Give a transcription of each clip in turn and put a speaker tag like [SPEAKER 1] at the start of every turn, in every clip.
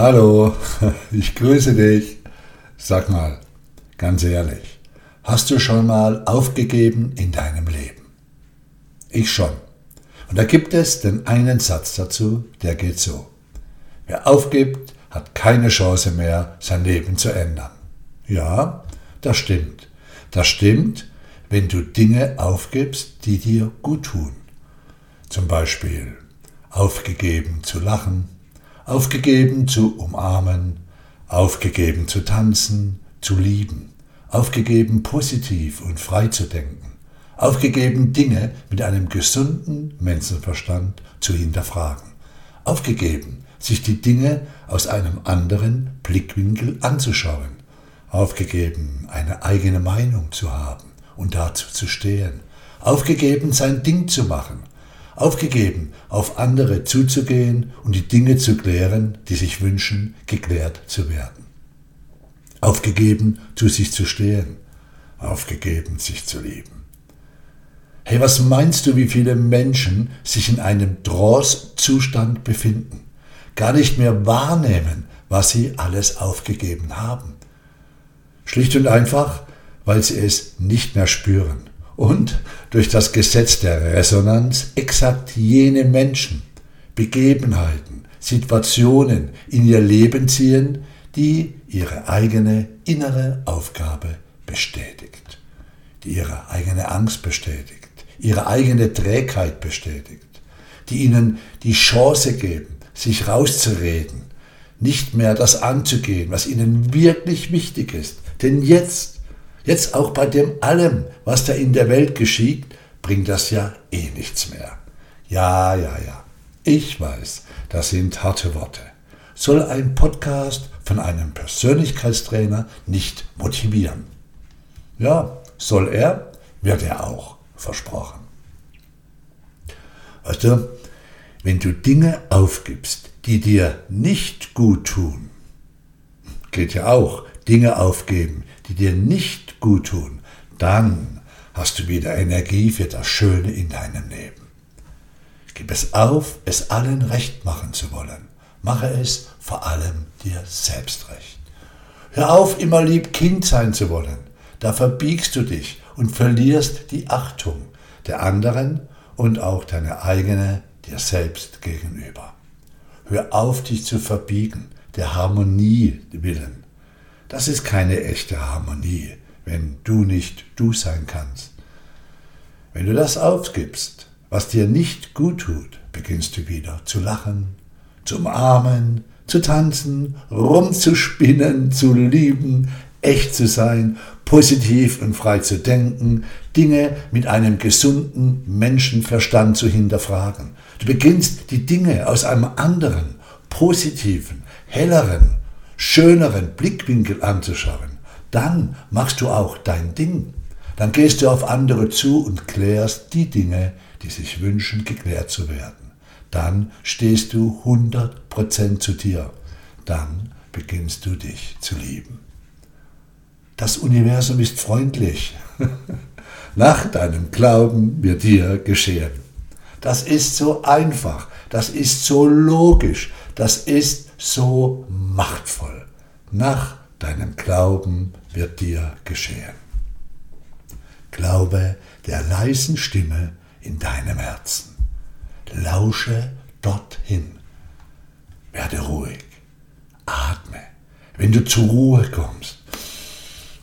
[SPEAKER 1] Hallo, ich grüße dich. Sag mal, ganz ehrlich, hast du schon mal aufgegeben in deinem Leben? Ich schon. Und da gibt es den einen Satz dazu, der geht so. Wer aufgibt, hat keine Chance mehr, sein Leben zu ändern. Ja, das stimmt. Das stimmt, wenn du Dinge aufgibst, die dir gut tun. Zum Beispiel aufgegeben zu lachen, aufgegeben zu umarmen, aufgegeben zu tanzen, zu lieben, aufgegeben positiv und frei zu denken, aufgegeben Dinge mit einem gesunden Menschenverstand zu hinterfragen, aufgegeben sich die Dinge aus einem anderen Blickwinkel anzuschauen, aufgegeben eine eigene Meinung zu haben und dazu zu stehen, aufgegeben sein Ding zu machen, aufgegeben, auf andere zuzugehen und die Dinge zu klären, die sich wünschen, geklärt zu werden. Aufgegeben, zu sich zu stehen, aufgegeben, sich zu lieben. Hey, was meinst du, wie viele Menschen sich in einem Trance-Zustand befinden, gar nicht mehr wahrnehmen, was sie alles aufgegeben haben? Schlicht und einfach, weil sie es nicht mehr spüren und durch das Gesetz der Resonanz exakt jene Menschen, Begebenheiten, Situationen in ihr Leben ziehen, die ihre eigene innere Aufgabe bestätigt, die ihre eigene Angst bestätigt, ihre eigene Trägheit bestätigt, die ihnen die Chance geben, sich rauszureden, nicht mehr das anzugehen, was ihnen wirklich wichtig ist. Denn jetzt Jetzt auch bei dem allem, was da in der Welt geschieht, bringt das ja eh nichts mehr. Ja, ja, ja. Ich weiß, das sind harte Worte. Soll ein Podcast von einem Persönlichkeitstrainer nicht motivieren? Ja, soll er, wird er auch, versprochen. Weißt du, wenn du Dinge aufgibst, die dir nicht gut tun, geht ja auch, Dinge aufgeben, die dir nicht gut tun, dann hast du wieder Energie für das Schöne in deinem Leben. Gib es auf, es allen recht machen zu wollen. Mache es vor allem dir selbst recht. Hör auf, immer lieb Kind sein zu wollen. Da verbiegst du dich und verlierst die Achtung der anderen und auch deine eigene dir selbst gegenüber. Hör auf, dich zu verbiegen, der Harmonie willen. Das ist keine echte Harmonie, wenn du nicht du sein kannst. Wenn du das aufgibst, was dir nicht gut tut, beginnst du wieder zu lachen, zu umarmen, zu tanzen, rumzuspinnen, zu lieben, echt zu sein, positiv und frei zu denken, Dinge mit einem gesunden Menschenverstand zu hinterfragen. Du beginnst die Dinge aus einem anderen, positiven, helleren, schöneren Blickwinkel anzuschauen, dann machst du auch dein Ding. Dann gehst du auf andere zu und klärst die Dinge, die sich wünschen, geklärt zu werden. Dann stehst du 100% zu dir. Dann beginnst du dich zu lieben. Das Universum ist freundlich. Nach deinem Glauben wird dir geschehen. Das ist so einfach, das ist so logisch, das ist so machtvoll. Nach deinem Glauben wird dir geschehen. Glaube der leisen Stimme in deinem Herzen. Lausche dorthin. Werde ruhig. Atme. Wenn du zur Ruhe kommst,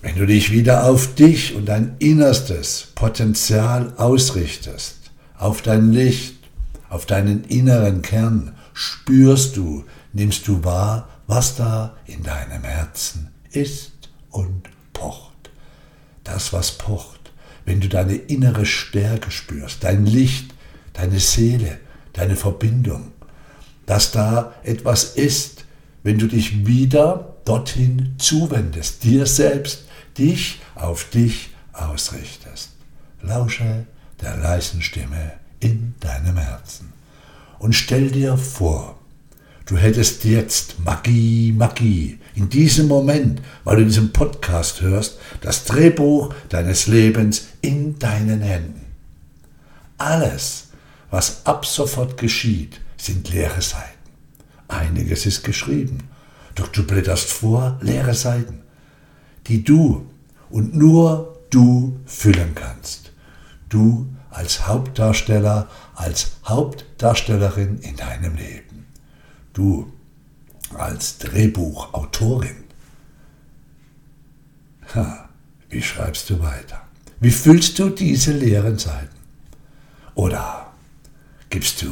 [SPEAKER 1] wenn du dich wieder auf dich und dein innerstes Potenzial ausrichtest, auf dein Licht, auf deinen inneren Kern, spürst du, nimmst du wahr, was da in deinem Herzen ist und pocht. Das, was pocht, wenn du deine innere Stärke spürst, dein Licht, deine Seele, deine Verbindung, dass da etwas ist, wenn du dich wieder dorthin zuwendest, dir selbst, dich auf dich ausrichtest. Lausche der leisen Stimme in deinem Herzen und stell dir vor, Du hättest jetzt Magie, Magie, in diesem Moment, weil du diesen Podcast hörst, das Drehbuch deines Lebens in deinen Händen. Alles, was ab sofort geschieht, sind leere Seiten. Einiges ist geschrieben, Doch du blätterst vor leere Seiten, die du und nur du füllen kannst. Du als Hauptdarsteller, als Hauptdarstellerin in deinem Leben. Du als Drehbuchautorin. Ha, wie schreibst du weiter? Wie füllst du diese leeren Seiten? Oder gibst du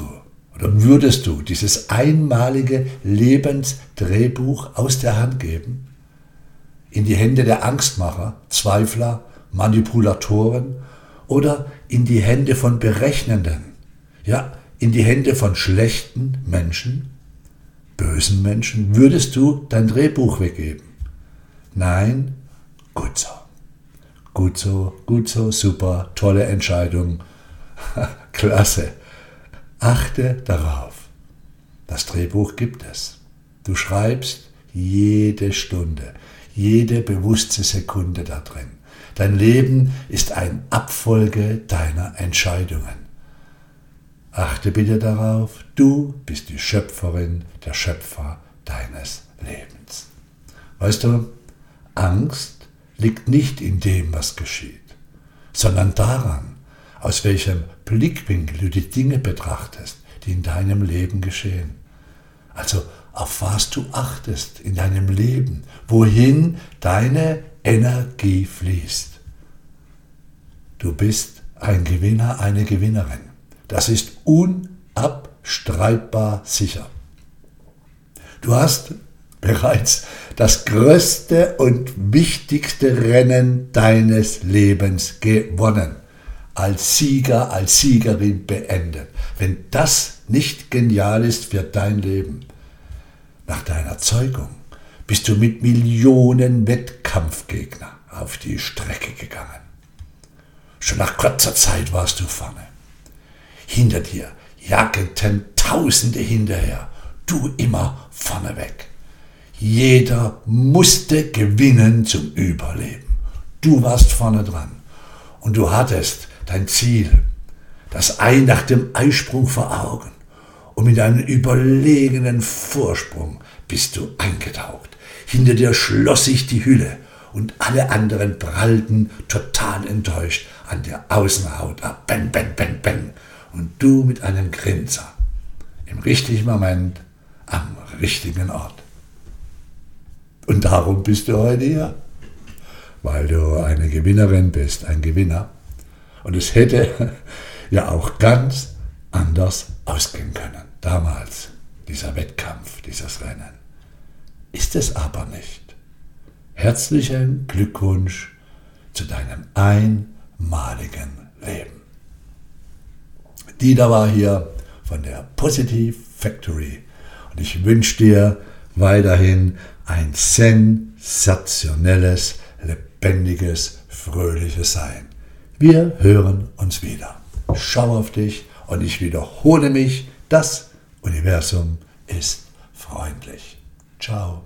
[SPEAKER 1] oder würdest du dieses einmalige Lebensdrehbuch aus der Hand geben? In die Hände der Angstmacher, Zweifler, Manipulatoren oder in die Hände von Berechnenden? Ja, in die Hände von schlechten Menschen, bösen Menschen? Würdest du dein Drehbuch weggeben? Nein? Gut so. Gut so, gut so, super, tolle Entscheidung. Klasse. Achte darauf. Das Drehbuch gibt es. Du schreibst jede Stunde, jede bewusste Sekunde da drin. Dein Leben ist ein Abfolge deiner Entscheidungen. Achte bitte darauf, du bist die Schöpferin, der Schöpfer deines Lebens. Weißt du, Angst liegt nicht in dem, was geschieht, sondern daran, aus welchem Blickwinkel du die Dinge betrachtest, die in deinem Leben geschehen. Also auf was du achtest in deinem Leben, wohin deine Energie fließt. Du bist ein Gewinner, eine Gewinnerin. Das ist unabstreitbar sicher. Du hast bereits das größte und wichtigste Rennen deines Lebens gewonnen als Sieger, als Siegerin beendet. Wenn das nicht genial ist für dein Leben, nach deiner Zeugung bist du mit Millionen Wettkampfgegner auf die Strecke gegangen. Schon nach kurzer Zeit warst du vorne. Hinter dir jagten Tausende hinterher, du immer vorneweg. Jeder musste gewinnen zum Überleben. Du warst vorne dran und du hattest dein Ziel, das Ei nach dem Eisprung vor Augen. Und mit einem überlegenen Vorsprung bist du eingetaucht. Hinter dir schloss sich die Hülle und alle anderen prallten total enttäuscht an der Außenhaut ab. Ben, ben, ben, ben. Und du mit einem Grinser. Im richtigen Moment, am richtigen Ort. Und darum bist du heute hier. Weil du eine Gewinnerin bist, ein Gewinner. Und es hätte ja auch ganz anders ausgehen können. Damals, dieser Wettkampf, dieses Rennen. Ist es aber nicht. Herzlichen Glückwunsch zu deinem einmaligen Leben. Dieter war hier von der Positive Factory und ich wünsche dir weiterhin ein sensationelles, lebendiges, fröhliches Sein. Wir hören uns wieder. Schau auf dich und ich wiederhole mich, das Universum ist freundlich. Ciao.